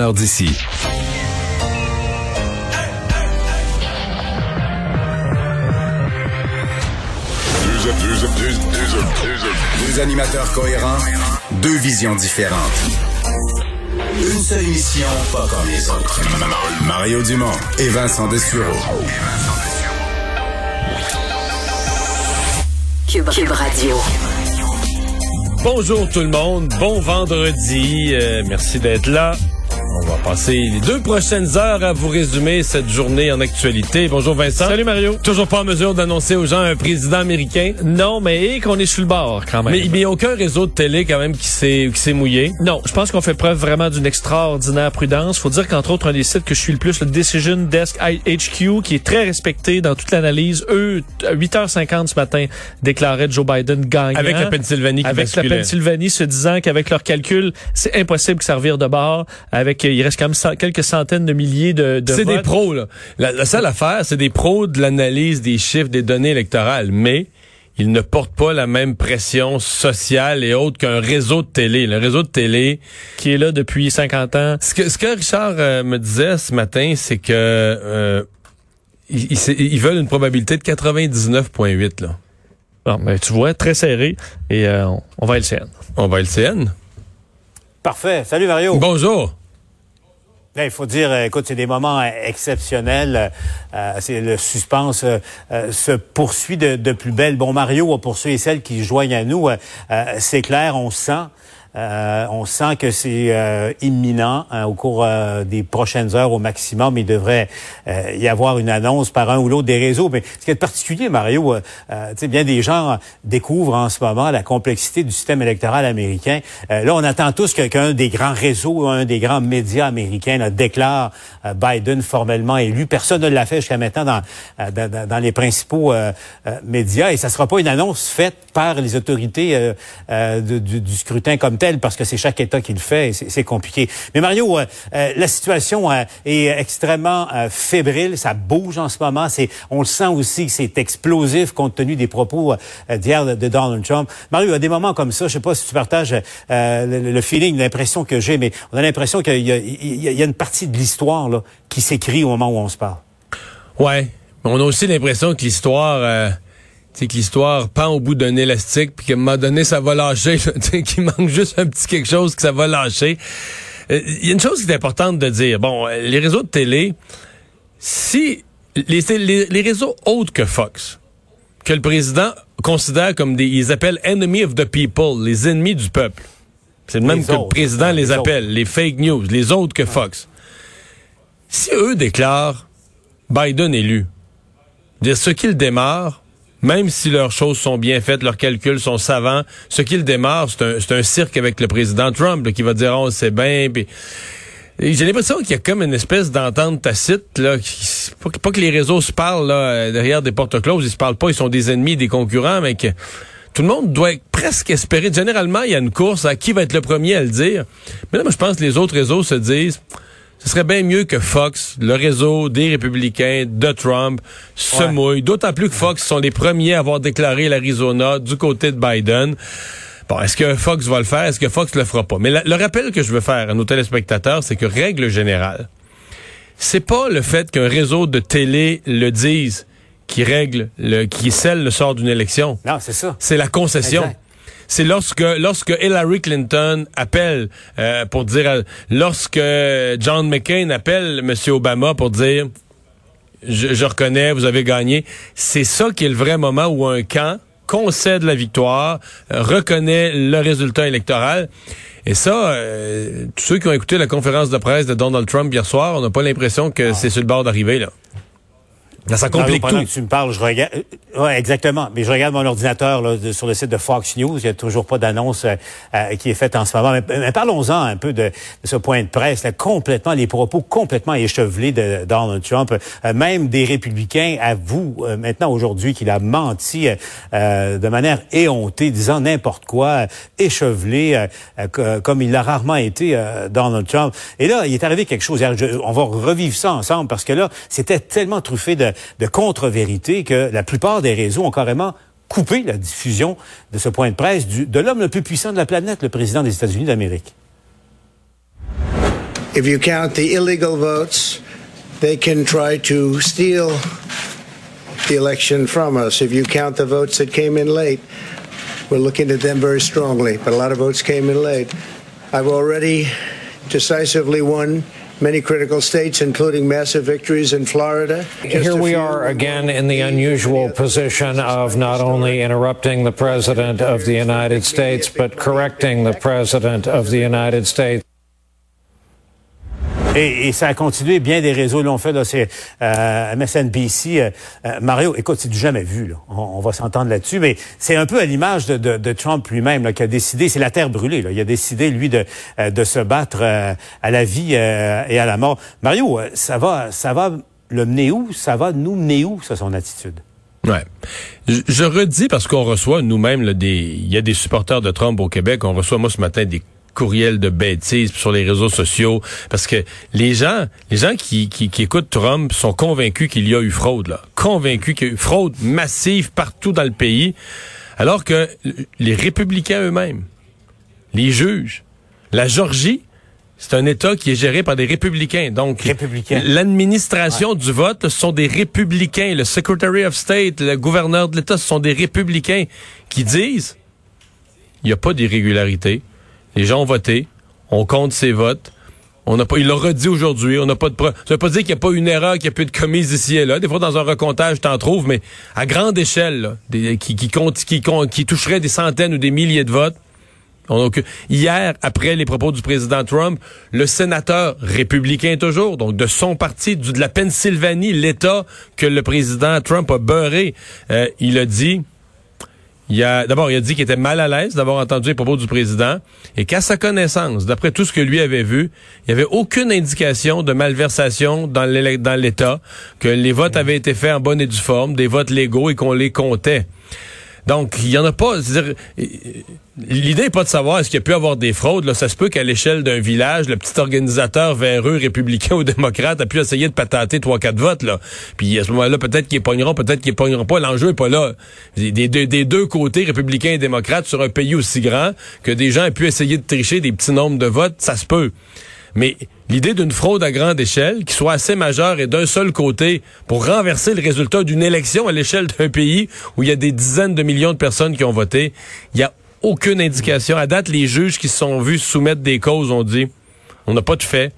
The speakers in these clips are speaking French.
heure d'ici. Deux animateurs cohérents, deux visions différentes. Une seule émission, pas comme les autres. Mario Dumont et Vincent Dessureau. Cube, Cube Radio. Bonjour tout le monde, bon vendredi, euh, merci d'être là. On va passer les deux prochaines heures à vous résumer cette journée en actualité. Bonjour Vincent. Salut Mario. Toujours pas en mesure d'annoncer aux gens un président américain. Non, mais qu'on est sur le bord quand même. Mais il n'y a aucun réseau de télé quand même qui s'est qui s'est mouillé. Non, je pense qu'on fait preuve vraiment d'une extraordinaire prudence. Faut dire qu'entre autres un des sites que je suis le plus, le Decision Desk HQ, qui est très respecté dans toute l'analyse, eux à 8h50 ce matin déclaraient Joe Biden gagnant. Avec la Pennsylvanie qui Avec la Pennsylvanie se disant qu'avec leurs calculs, c'est impossible que ça revire de bord. Avec il reste quand même cent- quelques centaines de milliers de, de C'est des pros, là. La, la seule affaire, c'est des pros de l'analyse des chiffres, des données électorales. Mais ils ne portent pas la même pression sociale et autres qu'un réseau de télé. Le réseau de télé, qui est là depuis 50 ans. ce que, ce que Richard euh, me disait ce matin, c'est que euh, ils, ils- ils veulent une probabilité de 99,8. Là. Bon, ben, tu vois, très serré. Et euh, on- va LCN. On va LCN. Parfait. Salut Mario. Bonjour. Ben, Il faut dire, euh, écoute, c'est des moments euh, exceptionnels. Euh, c'est le suspense euh, euh, se poursuit de, plus belle. Bon, Mario, pour ceux et celles qui joignent à nous, euh, euh, c'est clair, on sent. Euh, on sent que c'est euh, imminent hein, au cours euh, des prochaines heures au maximum. Il devrait euh, y avoir une annonce par un ou l'autre des réseaux. Mais ce qui est particulier, Mario, euh, euh, sais, bien des gens découvrent en ce moment la complexité du système électoral américain. Là, on attend tous qu'un des grands réseaux, un des grands médias américains là, déclare Biden formellement élu. Personne ne l'a fait jusqu'à maintenant dans, dans, dans- les principaux médias. Et ça sera pas une annonce faite par les autorités du, du scrutin comme parce que c'est chaque État qui le fait c'est compliqué. Mais Mario, euh, euh, la situation euh, est extrêmement euh, fébrile. Ça bouge en ce moment. C'est, on le sent aussi c'est explosif compte tenu des propos d'hier de, Donald Trump. Mario, à des moments comme ça, je sais pas si tu partages le, feeling, l'impression que j'ai, mais on a l'impression qu'il y y a- une partie de l'histoire qui s'écrit au moment où on se parle. Ouais. On a aussi l'impression que l'histoire, sais, que l'histoire pend au bout d'un élastique, puis qu'à un moment donné, ça va lâcher. qu'il manque juste un petit quelque chose que ça va lâcher. Euh, Il y a une chose qui est importante de dire. Bon, euh, les réseaux de télé, si les, les, les réseaux autres que Fox, que le président considère comme des, ils appellent enemy of the people, les ennemis du peuple. C'est le même Les que le président hein, les, les appelle, les fake news, les autres que Fox. Si eux déclarent Biden élu, dire ce qu'ils démarrent, même si leurs choses sont bien faites, leurs calculs sont savants, ce qu'ils démarrent, c'est un, un cirque avec le président Trump qui va dire oh c'est bien. puis- J'ai l'impression qu'il y a comme une espèce d'entente tacite là, qui, pas, que- pas que les réseaux se parlent là, euh, derrière des portes closes, ils se parlent pas, ils sont des ennemis, des concurrents, mais que tout le monde doit presque espérer. Généralement, il y a une course à qui va être le premier à le dire. Mais là, moi, je pense que les autres réseaux se disent ce serait bien mieux que Fox, le réseau des républicains de Trump, se Ouais. mouille. D'autant plus que Fox sont les premiers à avoir déclaré l'Arizona du côté de Biden. Bon, est-ce que Fox va le faire? Est-ce que Fox le fera pas? Mais la- le rappel que je veux faire à nos téléspectateurs, c'est que règle générale, c'est pas le fait qu'un réseau de télé le dise qui règle, le, qui scelle le sort d'une élection. Non, c'est ça. C'est la concession. Exact. C'est lorsque lorsque Hillary Clinton appelle euh, pour dire lorsque John McCain appelle M. Obama pour dire je, je reconnais, vous avez gagné. C'est ça qui est le vrai moment où un camp concède la victoire, euh, reconnaît le résultat électoral. Et ça, euh, tous ceux qui ont écouté la conférence de presse de Donald Trump hier soir, on n'a pas l'impression que c'est sur le bord d'arriver là. Là, ça complique pendant tout. que tu me parles, je regarde. euh, Ouais, exactement. Mais je regarde mon ordinateur là, de- sur le site de Fox News. Il n'y a toujours pas d'annonce euh, euh, qui est faite en ce moment. Mais, mais parlons-en un peu de, de ce point de presse. Là, complètement, les propos complètement échevelés de Donald Trump. Euh, même des républicains avouent euh, maintenant aujourd'hui qu'il a menti euh, de manière éhontée, disant n'importe quoi, échevelé, co- comme il l'a rarement été euh, Donald Trump. Et là, il est arrivé quelque chose. Je- on va revivre ça ensemble parce que là, c'était tellement truffé de, de contre-vérités que la plupart des réseaux ont carrément coupé la diffusion de ce point de presse du- de l'homme le plus puissant de la planète, le président des États-Unis d'Amérique. If you count the illegal votes, they can try to steal the election from us. If you count the votes that came in late, we're looking at them very strongly, but a lot of votes came in late. I've already decisively won many critical states, including massive victories in Florida. Here we are again in the unusual position of not only interrupting the President of the United States, but correcting the President of the United States. Et, et, ça a continué, bien des réseaux l'ont fait, c'est euh, MSNBC. Euh, euh, Mario, écoute, c'est du jamais vu, là. On, on va s'entendre là-dessus, mais c'est un peu à l'image de, de, de, Trump lui-même, qui a décidé, c'est la terre brûlée, là. il a décidé, lui, de, euh, de se battre euh, à la vie et à la mort. Mario, ça va, ça va le mener où? Ça va nous mener où, ça, son attitude? Ouais. Je, je redis parce qu'on reçoit nous-mêmes des. Il y a des supporters de Trump au Québec. On reçoit moi ce matin des courriels de bêtises sur les réseaux sociaux parce que les gens les gens qui, qui, qui écoutent Trump sont convaincus qu'il y a eu fraude là convaincus qu'il y a eu fraude massive partout dans le pays alors que les républicains eux-mêmes les juges la Georgie c'est un État qui est géré par des républicains. Donc, l'administration ouais. du vote, ce sont des républicains. Le Secretary of State, le gouverneur de l'État, ce sont des républicains qui disent il n'y a pas d'irrégularité. Les gens ont voté. On compte ces votes. On n'a pas, il l'a redit aujourd'hui. On n'a pas de preuve. Ça veut pas dire qu'il n'y a pas une erreur qui a pu être commise ici et là. Des fois, dans un recomptage, t'en trouves, mais à grande échelle, qui, qui, qui, toucherait des centaines ou des milliers de votes. Hier, après les propos du président Trump, le sénateur républicain toujours, donc de son parti, de la Pennsylvanie, l'État que le président Trump a beurré, euh, il a dit, il a d'abord il a dit qu'il était mal à l'aise d'avoir entendu les propos du président et qu'à sa connaissance, d'après tout ce que lui avait vu, il n'y avait aucune indication de malversation dans l'État, que les votes avaient été faits en bonne et due forme, des votes légaux et qu'on les comptait. Donc, il y en a pas. L'idée n'est pas de savoir est-ce qu'il y a pu avoir des fraudes. Là. Ça se peut qu'à l'échelle d'un village, le petit organisateur véreux, républicain ou démocrate, a pu essayer de patater trois, quatre votes. Là. Puis à ce moment-là, peut-être qu'ils pogneront, peut-être qu'ils pogneront pas. L'enjeu n'est pas là. Des, des, deux côtés, républicains et démocrates, sur un pays aussi grand, que des gens aient pu essayer de tricher des petits nombres de votes, ça se peut. Mais l'idée d'une fraude à grande échelle, qui soit assez majeure et d'un seul côté pour renverser le résultat d'une élection à l'échelle d'un pays où il y a des dizaines de millions de personnes qui ont voté, il n'y a aucune indication. À date, les juges qui se sont vus soumettre des causes ont dit, on n'a pas de fait.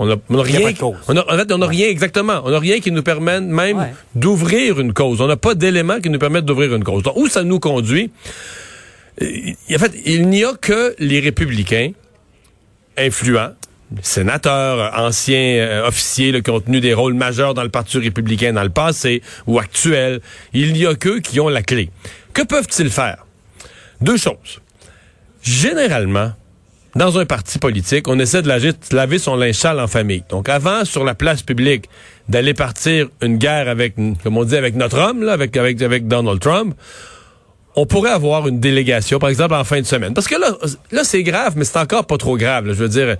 On n'a rien. On a, en fait, on n'a rien exactement. On n'a rien qui nous permette même ouais. d'ouvrir une cause. On n'a pas d'éléments qui nous permettent d'ouvrir une cause. Donc, où ça nous conduit? En fait, il n'y a que les républicains influents sénateurs, anciens euh, officiers là, qui ont tenu des rôles majeurs dans le Parti républicain dans le passé ou actuel. Il n'y a qu'eux qui ont la clé. Que peuvent-ils faire? Deux choses. Généralement, dans un parti politique, on essaie de laver, de laver son linge sale en famille. Donc avant, sur la place publique, d'aller partir une guerre avec, comme on dit, avec notre homme, là, avec, avec, avec Donald Trump, on pourrait avoir une délégation, par exemple, en fin de semaine. Parce que là, là c'est grave, mais c'est encore pas trop grave. Là. Je veux dire,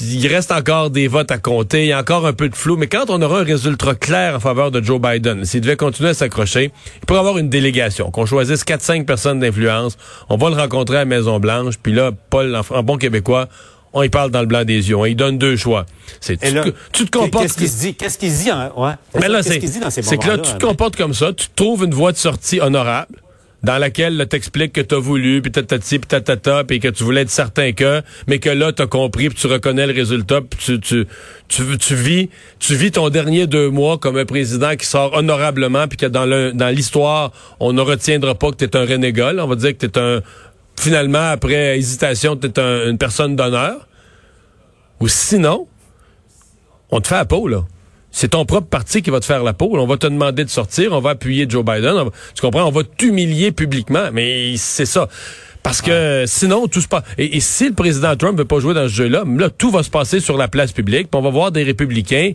il reste encore des votes à compter, il y a encore un peu de flou, mais quand on aura un résultat clair en faveur de Joe Biden, s'il devait continuer à s'accrocher, il pourrait avoir une délégation, qu'on choisisse 4-5 personnes d'influence, on va le rencontrer à la Maison-Blanche, puis là, Paul, en, bon québécois, on y parle dans le blanc des yeux. On y donne deux choix. C'est tu, tu, te comportes. Qu'est-ce qu'il se dit? Qu'est-ce qu'il se dit hein? Ouais. Mais là, c'est c'est que là, tu te comportes comme ça. Tu trouves une voie de sortie honorable dans laquelle t'expliques que t'as voulu, puis tatati, puis tatata, puis que tu voulais être certain que, mais que là, t'as compris, puis tu reconnais le résultat, puis tu, tu, tu, vis, tu vis ton dernier deux mois comme un président qui sort honorablement, puis que dans le, dans l'histoire, on ne retiendra pas que t'es un renégat, on va dire que t'es un, finalement, après hésitation, t'es un, une personne d'honneur. Ou sinon, on te fait la peau, là c'est ton propre parti qui va te faire la peau. On va te demander de sortir, on va appuyer Joe Biden. tu comprends? On va t'humilier publiquement. Mais c'est ça. Parce que sinon, tout se passe. Et, si le président Trump veut pas jouer dans ce jeu-là, là, tout va se passer sur la place publique. Puis on va voir des républicains.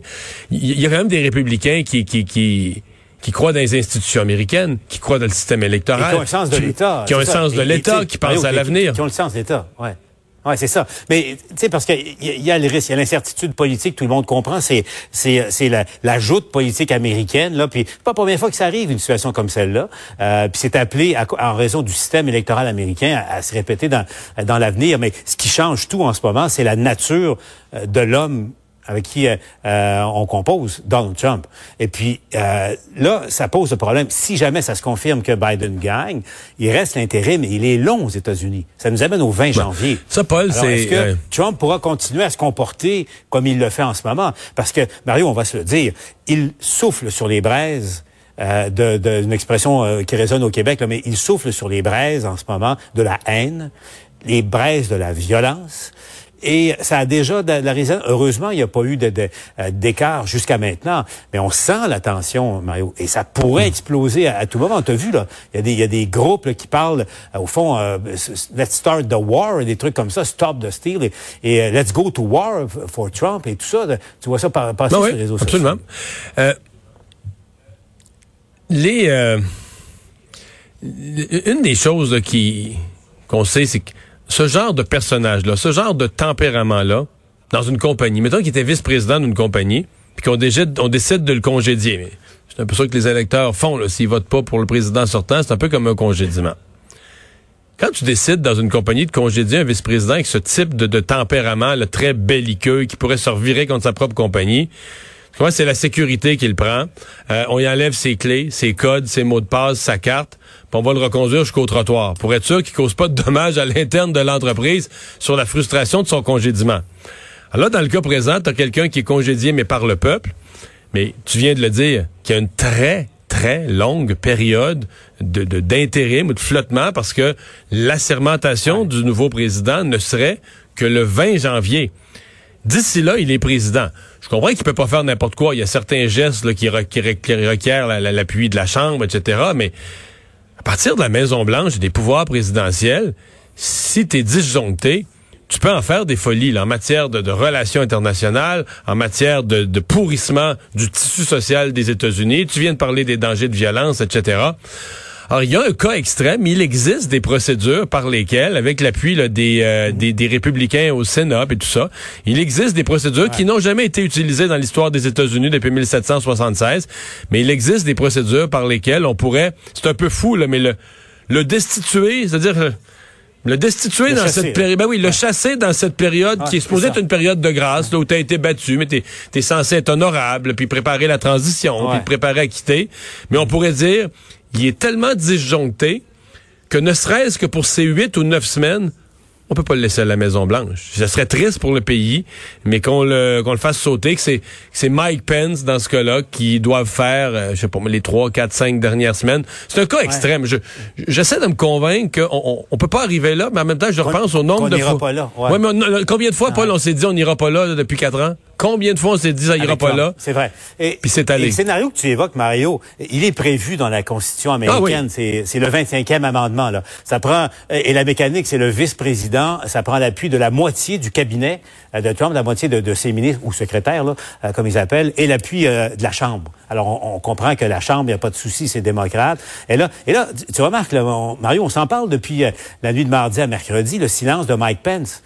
Il y, a quand même des républicains qui, qui, qui qui croient dans les institutions américaines, qui croient dans le système électoral. qui ont un sens de l'État. Qui ont un sens de l'État, qui pensent à l'avenir. Qui ont le sens de l'État, ouais. Oui, c'est ça. Mais tu sais, parce qu'il y, a le risque, il y a l'incertitude politique, tout le monde comprend. C'est c'est la, la joute politique américaine là. Puis pas la première fois que ça arrive une situation comme celle-là. Euh, puis c'est appelé en raison du système électoral américain à, à se répéter dans dans l'avenir. Mais ce qui change tout en ce moment, c'est la nature euh, de l'homme avec qui euh, euh, on compose, Donald Trump. Et puis euh, là, ça pose le problème. Si jamais ça se confirme que Biden gagne, il reste l'intérêt, mais il est long aux États-Unis. Ça nous amène au 20 janvier. Ça, Paul, c'est... Est-ce que Trump pourra continuer à se comporter comme il le fait en ce moment? Parce que, Mario, on va se le dire, il souffle sur les braises euh, d'une de, expression euh, qui résonne au Québec, là, mais il souffle sur les braises en ce moment de la haine, les braises de la violence. Et ça a déjà de la raison. Heureusement, il n'y a pas eu d'écart de, jusqu'à maintenant. Mais on sent la tension, Mario. Et ça pourrait exploser à, tout moment. Tu as vu, là, il y a des, y a des groupes là, qui parlent, euh, au fond, euh, Let's start the war, des trucs comme ça, Stop the steal, et, et uh, Let's go to war for Trump, et tout ça. Tu vois ça passer ben sur oui, les réseaux absolument. sociaux. Euh, les... Euh, une des choses là, qui qu'on sait, c'est que ce genre de personnage-là, ce genre de tempérament-là, dans une compagnie, mettons qu'il était vice-président d'une compagnie, puis qu'on décide, de le congédier. C'est un peu ça que les électeurs font, s'ils votent pas pour le président sortant, c'est un peu comme un congédiement. Quand tu décides dans une compagnie de congédier un vice-président avec ce type de, tempérament là, très belliqueux qui pourrait se revirer contre sa propre compagnie, c'est la sécurité qu'il prend. Euh, on y enlève ses clés, ses codes, ses mots de passe, sa carte, puis on va le reconduire jusqu'au trottoir pour être sûr qu'il cause pas de dommages à l'interne de l'entreprise sur la frustration de son congédiement. Alors là, dans le cas présent, tu as quelqu'un qui est congédié mais par le peuple, mais tu viens de le dire, qui a une très très longue période de d'intérim ou de flottement parce que l'assermentation du nouveau président ne serait que le 20 janvier. D'ici là, il est président. Je comprends qu'il peut pas faire n'importe quoi. Il y a certains gestes là, qui, requièrent l'appui de la Chambre, etc. Mais à partir de la Maison-Blanche et des pouvoirs présidentiels, si tu es disjoncté, tu peux en faire des folies en matière de, relations internationales, en matière de, pourrissement du tissu social des États-Unis. Tu viens de parler des dangers de violence, etc. Alors, il y a un cas extrême, il existe des procédures par lesquelles, avec l'appui des, euh, des, des, républicains au Sénat et tout ça, il existe des procédures ouais. qui n'ont jamais été utilisées dans l'histoire des États-Unis depuis 1776, mais il existe des procédures par lesquelles on pourrait, c'est un peu fou, là, mais le, le destituer, c'est-à-dire... Le destituer Le dans chasser, cette période, ben oui, le chasser dans cette période qui est supposée être une période de grâce, là, où tu as été battu, mais tu es, censé être honorable, puis préparer la transition, Ouais. puis te préparer à quitter. Mais on pourrait dire, il est tellement disjoncté que ne serait-ce que pour ces huit ou neuf semaines, on peut pas le laisser à la Maison Blanche. Ça serait triste pour le pays, mais qu'on le qu'on le fasse sauter, que c'est que c'est Mike Pence dans ce cas-là qui doivent faire, euh, je sais pas les trois, quatre, cinq dernières semaines. C'est un cas extrême. Je j'essaie de me convaincre qu'on on, on peut pas arriver là, mais en même temps je repense au nombre qu'on de n'ira fois. pas là, ouais. Ouais, mais on- combien de fois, Paul, on s'est dit on n'ira pas là, là, depuis quatre ans? Combien de fois on s'est dit ça ira pas là? C'est vrai. Et, Puis c'est allé. et le scénario que tu évoques, Mario, il est prévu dans la Constitution américaine. C'est c'est le 25e amendement. Là. Ça prend et la mécanique, c'est le vice-président. Ça prend l'appui de la moitié du cabinet euh, de Trump, la moitié de, de ses ministres ou secrétaires, là, euh, comme ils appellent, et l'appui euh, de la Chambre. Alors, on, on comprend que la Chambre, il n'y a pas de souci, c'est démocrate. Et là, et là, tu- tu remarques, là, on- Mario, on s'en parle depuis euh, la nuit de mardi à mercredi, le silence de Mike Pence.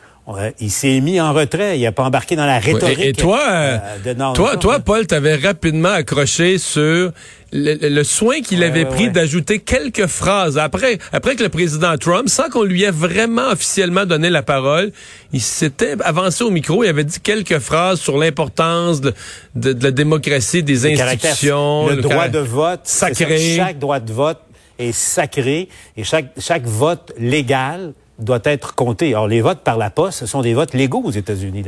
Il s'est mis en retrait. Il n'a pas embarqué dans la rhétorique. Et, et toi, euh, euh, de toi, toi, hein. Paul, t'avais rapidement accroché sur le, soin qu'il Ouais, avait ouais, pris ouais. d'ajouter quelques phrases après, après que le président Trump, sans qu'on lui ait vraiment officiellement donné la parole, il s'était avancé au micro, il avait dit quelques phrases sur l'importance de, de- de la démocratie, des Le institutions, le, droit de vote, sacré. ça, chaque droit de vote est sacré et chaque chaque vote légal doit être compté. Alors les votes par la poste, ce sont des votes légaux aux États-Unis.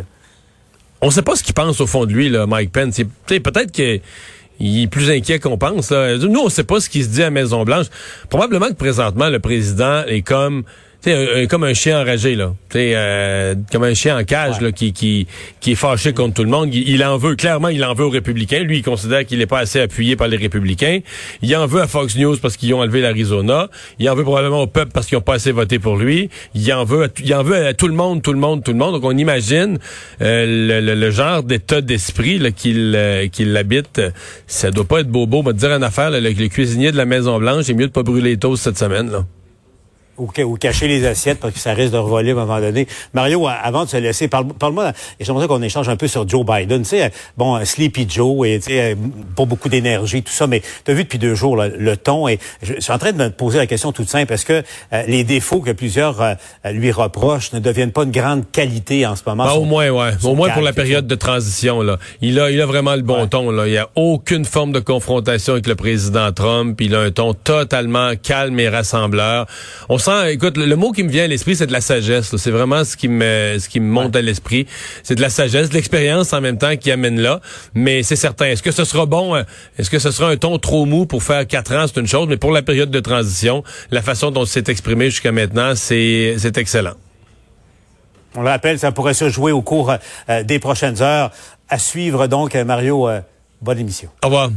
On sait pas ce qu'il pense au fond de lui, là, Mike Pence. Peut-être qu'il est plus inquiet qu'on pense. Là. Nous, on sait pas ce qui se dit à Maison-Blanche. Probablement que présentement, le président est comme... tu sais, un- un- comme un chien enragé, là. Tu sais, euh, comme un chien en cage, là, qui, qui, qui est fâché contre tout le monde. Il, il en veut, clairement, il en veut aux républicains. Lui, il considère qu'il n'est pas assez appuyé par les républicains. Il en veut à Fox News parce qu'ils ont enlevé l'Arizona. Il en veut probablement au peuple parce qu'ils n'ont pas assez voté pour lui. Il en veut, à, il en veut à tout le monde, tout le monde, tout le monde. Donc, on imagine euh, le, le- le genre d'état d'esprit qu'il euh, qu'il habite. Ça doit pas être bobo. On va te dire une affaire, là, le, le cuisinier de la Maison-Blanche, c'est mieux de pas brûler les toasts cette semaine, là. Ou, cacher les assiettes parce que ça risque de revoler à un moment donné. Mario, avant de se laisser, parle-moi, et j'aimerais qu'on échange un peu sur Joe Biden. Tu sais, bon, Sleepy Joe, et tu sais, pas beaucoup d'énergie, tout ça, mais tu as vu depuis deux jours le ton, et je, suis en train de me poser la question toute simple, est-ce que euh, les défauts que plusieurs euh, lui reprochent ne deviennent pas une grande qualité en ce moment? Ben, au moins, ouais. Au moins pour la période de transition, là. Il a, il a vraiment le bon ton, là. Il n'y a aucune forme de confrontation avec le président Trump. Il a un ton totalement calme et rassembleur. On écoute, le, mot qui me vient à l'esprit, c'est de la sagesse. C'est vraiment ce qui me, ce qui me monte à l'esprit. C'est de la sagesse, de l'expérience en même temps qui amène là. Mais c'est certain. Est-ce que ce sera bon? Euh, est-ce que ce sera un ton trop mou pour faire quatre ans? C'est une chose. Mais pour la période de transition, la façon dont s'est exprimé jusqu'à maintenant, c'est, c'est excellent. On le rappelle, ça pourrait se jouer au cours euh, des prochaines heures. À suivre donc, Mario. Euh, bonne émission. Au revoir.